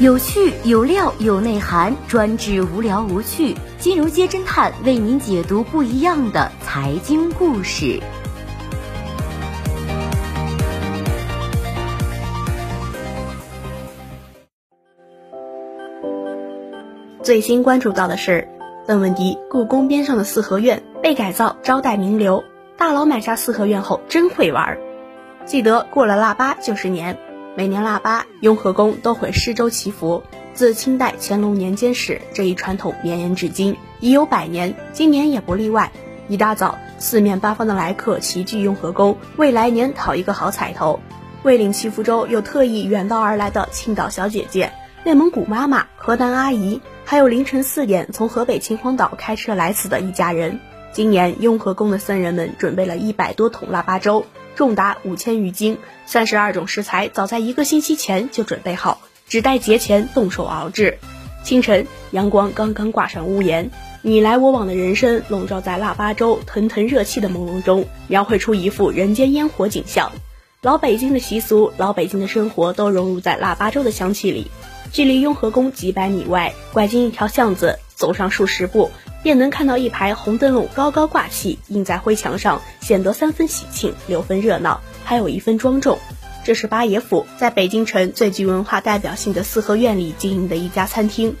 有趣有料有内涵，专治无聊无趣。金融街侦探为您解读不一样的财经故事。最新关注到的是，邓文迪故宫边上的四合院被改造招待名流，大佬买下四合院后真会玩。记得过了腊八就是年，每年腊八雍和宫都会施粥祈福，自清代乾隆年间始，这一传统绵延至今已有百年，今年也不例外。一大早，四面八方的来客齐聚雍和宫，为来年讨一个好彩头。为领祈福粥，又特意远道而来的青岛小姐姐、内蒙古妈妈、河南阿姨。还有凌晨四点从河北秦皇岛开车来此的一家人。今年雍和宫的僧人们准备了一百多桶腊八粥，重达五千余斤，三十二种食材早在一个星期前就准备好，只待节前动手熬制。清晨，阳光刚刚挂上屋檐，你来我往的人生笼罩在腊八粥腾腾热气的朦胧中，描绘出一幅人间烟火景象。老北京的习俗，老北京的生活都融入在腊八粥的香气里。距离雍和宫几百米外，拐进一条巷子，走上数十步，便能看到一排红灯笼高高挂起，映在灰墙上，显得三分喜庆，六分热闹，还有一分庄重。这是八爷府在北京城最具文化代表性的四合院里经营的一家餐厅。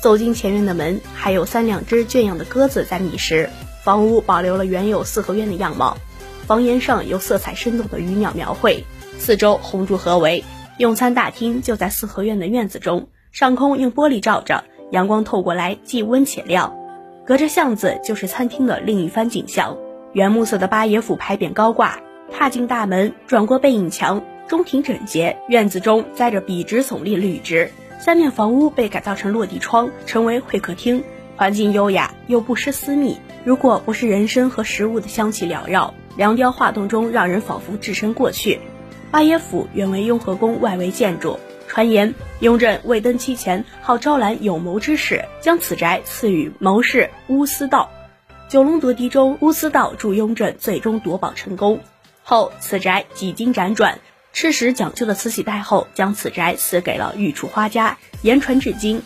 走进前院的门，还有三两只圈养的鸽子在觅食。房屋保留了原有四合院的样貌，房檐上有色彩生动的鱼鸟描绘，四周红柱合围。用餐大厅就在四合院的院子中，上空用玻璃罩着，阳光透过来既温且亮。隔着巷子就是餐厅的另一番景象，原木色的八爷府牌匾高挂。踏进大门，转过背影墙，中庭整洁，院子中栽着笔直耸立绿植。三面房屋被改造成落地窗，成为会客厅，环境优雅又不失私密。如果不是人参和食物的香气缭绕，凉雕画栋中让人仿佛置身过去。八爷府原为雍和宫外围建筑，传言雍正未登基前好招揽有谋之士，将此宅赐予谋士乌思道。九龙夺嫡中，乌思道助雍正最终夺宝成功。后此宅几经辗转，吃食讲究的慈禧太后将此宅赐给了御厨花家，言传至今。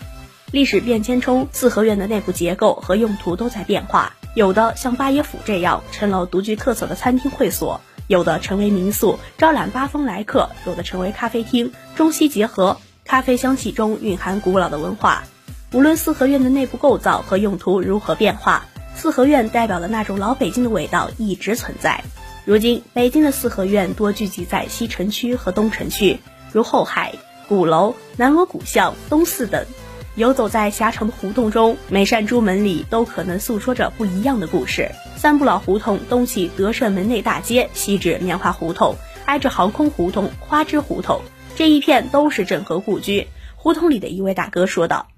历史变迁中，四合院的内部结构和用途都在变化，有的像八爷府这样成了独具特色的餐厅会所。有的成为民宿，招揽八方来客；有的成为咖啡厅，中西结合，咖啡香气中蕴含古老的文化。无论四合院的内部构造和用途如何变化，四合院代表的那种老北京的味道一直存在。如今，北京的四合院多聚集在西城区和东城区，如后海、鼓楼、南锣鼓巷、东四等。游走在狭长的胡同中，每扇朱门里都可能诉说着不一样的故事。三不老胡同东起德胜门内大街，西至棉花胡同，挨着航空胡同、花枝胡同，这一片都是郑和故居。胡同里的一位大哥说道：“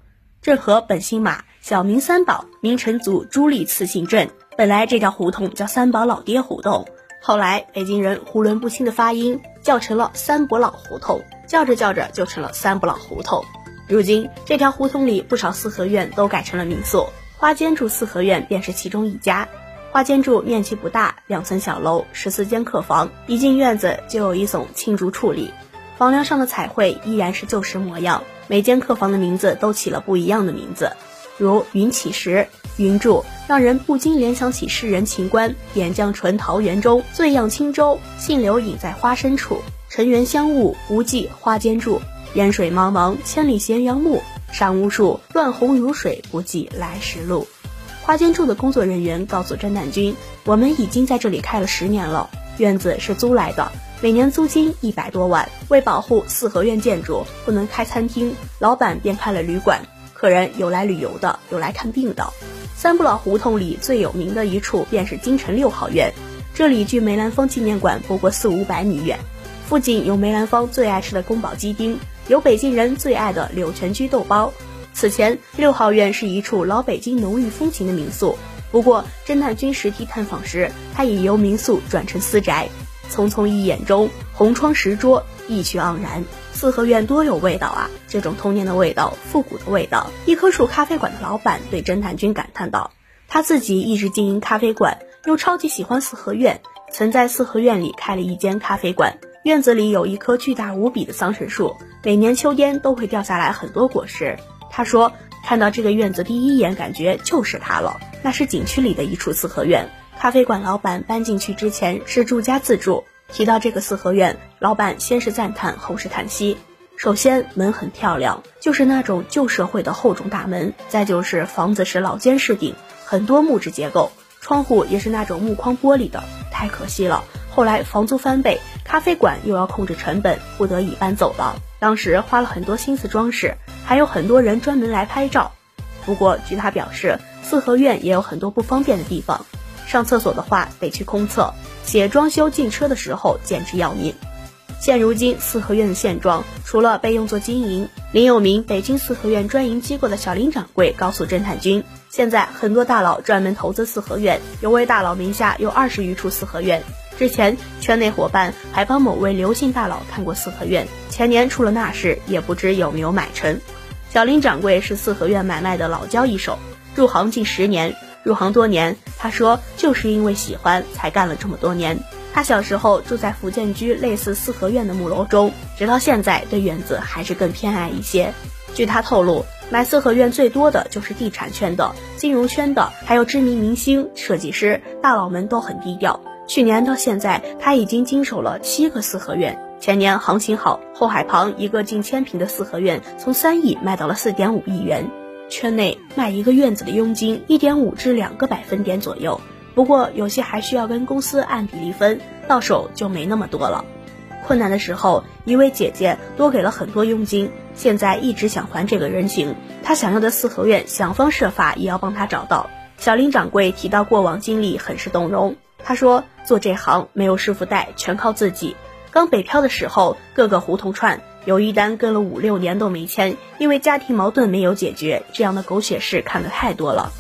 郑和本姓马，小名三宝，明成祖朱棣赐姓郑。本来这条胡同叫三宝老爹胡同，后来北京人囫囵不清的发音，叫成了三伯老胡同，叫着叫着就成了三不老胡同。”如今，这条胡同里不少四合院都改成了民宿，花间住四合院便是其中一家。花间住面积不大，两层小楼，十四间客房，一进院子就有一耸青竹矗立，房梁上的彩绘依然是旧时模样。每间客房的名字都起了不一样的名字，如云起时、云柱，让人不禁联想起诗人秦观“点将唇桃源中，醉漾轻舟，信流隐在花深处，尘缘香雾无际花间住。”烟水茫茫，千里咸阳暮。山无数，乱红如水，不计来时路。花间处的工作人员告诉侦探君：“我们已经在这里开了十年了，院子是租来的，每年租金一百多万。为保护四合院建筑，不能开餐厅，老板便开了旅馆。客人有来旅游的，有来看病的。三不老胡同里最有名的一处便是京城六号院，这里距梅兰芳纪念馆不过四五百米远，附近有梅兰芳最爱吃的宫保鸡丁。”有北京人最爱的柳泉居豆包。此前，六号院是一处老北京浓郁风情的民宿。不过，侦探君实地探访时，它已由民宿转成私宅。匆匆一眼中，红窗石桌，意趣盎然。四合院多有味道啊！这种童年的味道，复古的味道。一棵树咖啡馆的老板对侦探君感叹道：“他自己一直经营咖啡馆，又超级喜欢四合院，曾在四合院里开了一间咖啡馆。”院子里有一棵巨大无比的桑葚树，每年秋天都会掉下来很多果实。他说，看到这个院子第一眼感觉就是它了，那是景区里的一处四合院。咖啡馆老板搬进去之前是住家自住。提到这个四合院，老板先是赞叹，后是叹息。首先，门很漂亮，就是那种旧社会的厚重大门；再就是房子是老尖式顶，很多木质结构，窗户也是那种木框玻璃的。太可惜了，后来房租翻倍，咖啡馆又要控制成本，不得已搬走了。当时花了很多心思装饰，还有很多人专门来拍照。不过，据他表示，四合院也有很多不方便的地方，上厕所的话得去空厕。写装修进车的时候简直要命。现如今四合院的现状，除了被用作经营，林有名北京四合院专营机构的小林掌柜告诉侦探君，现在很多大佬专门投资四合院，有位大佬名下有二十余处四合院。之前圈内伙伴还帮某位刘姓大佬看过四合院，前年出了那事，也不知有没有买成。小林掌柜是四合院买卖的老交易手，入行近十年。入行多年，他说就是因为喜欢才干了这么多年。他小时候住在福建居类似四合院的木楼中，直到现在对院子还是更偏爱一些。据他透露，买四合院最多的就是地产圈的、金融圈的，还有知名明星、设计师大佬们都很低调。去年到现在，他已经经手了七个四合院。前年行情好，后海旁一个近千平的四合院从三亿卖到了四点五亿元。圈内卖一个院子的佣金一点五至两个百分点左右，不过有些还需要跟公司按比例分，到手就没那么多了。困难的时候，一位姐姐多给了很多佣金，现在一直想还这个人情。她想要的四合院，想方设法也要帮她找到。小林掌柜提到过往经历，很是动容。他说：“做这行没有师傅带，全靠自己。刚北漂的时候，各个胡同串。”有一单跟了五六年都没签，因为家庭矛盾没有解决，这样的狗血事看得太多了。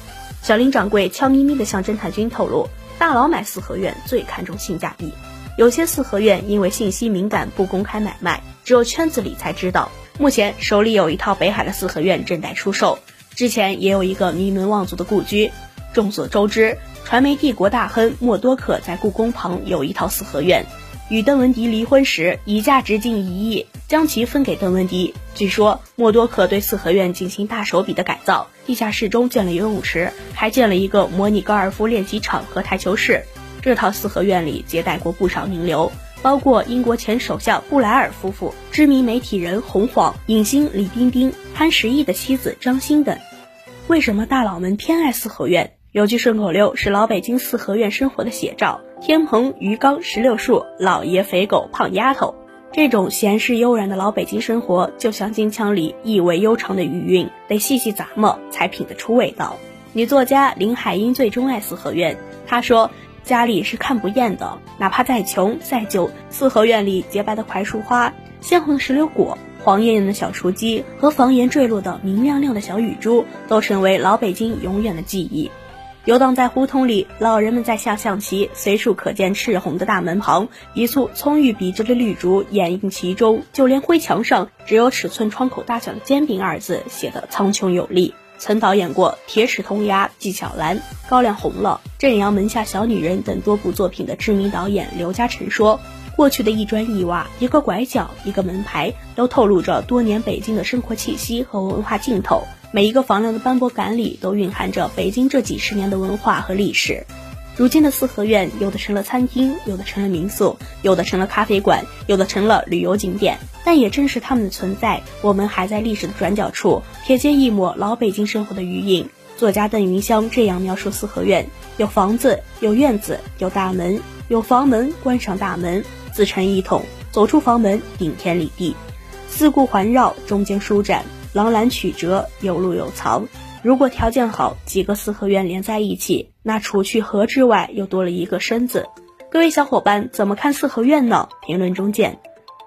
小林掌柜悄咪咪地向侦探君透露，大佬买四合院最看重性价比，有些四合院因为信息敏感不公开买卖，只有圈子里才知道。目前手里有一套北海的四合院正在出售，之前也有一个名门望族的故居。众所周知，传媒帝国大亨默多克在故宫旁有一套四合院。与邓文迪离婚时，以价值近一亿将其分给邓文迪。据说默多克对四合院进行大手笔的改造，地下室中建了游泳池，还建了一个模拟高尔夫练习场和台球室。这套四合院里接待过不少名流，包括英国前首相布莱尔夫妇、知名媒体人洪晃、影星李冰冰、潘石屹的妻子张欣等。为什么大佬们偏爱四合院？有句顺口溜是老北京四合院生活的写照。天棚鱼缸石榴树，老爷肥狗胖丫头，这种闲适悠然的老北京生活，就像金腔里意味悠长的余韵，得细细咂摸才品得出味道。女作家林海音最钟爱四合院，她说家里是看不厌的，哪怕再穷再旧，四合院里洁白的槐树花、鲜红的石榴果、黄艳艳的小雏鸡和房檐坠落的明亮亮的小雨珠，都成为老北京永远的记忆。游荡在胡同里，老人们在下象棋，随处可见赤红的大门旁，一簇葱郁笔直的绿竹掩映其中。就连灰墙上，只有尺寸窗口大小的“煎饼”二字写得苍穹有力。曾导演过《铁齿铜牙》《纪晓岚》《高粱红了》《镇阳门下小女人》等多部作品的知名导演刘嘉诚说：“过去的一砖一瓦，一个拐角，一个门牌，都透露着多年北京的生活气息和文化劲头。”每一个房梁的斑驳感里，都蕴含着北京这几十年的文化和历史。如今的四合院，有的成了餐厅，有的成了民宿，有的成了咖啡馆，有的成了旅游景点。但也正是他们的存在，我们还在历史的转角处瞥见一抹老北京生活的余影。作家邓云香这样描述四合院：有房子，有院子，有大门，有房门，关上大门，自成一统。走出房门，顶天立地，四顾环绕，中间舒展。廊栏曲折，有路有藏。如果条件好，几个四合院连在一起，那除去河之外，又多了一个身子。各位小伙伴，怎么看四合院呢？评论中见。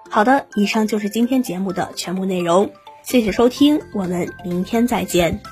好的，以上就是今天节目的全部内容，谢谢收听，我们明天再见。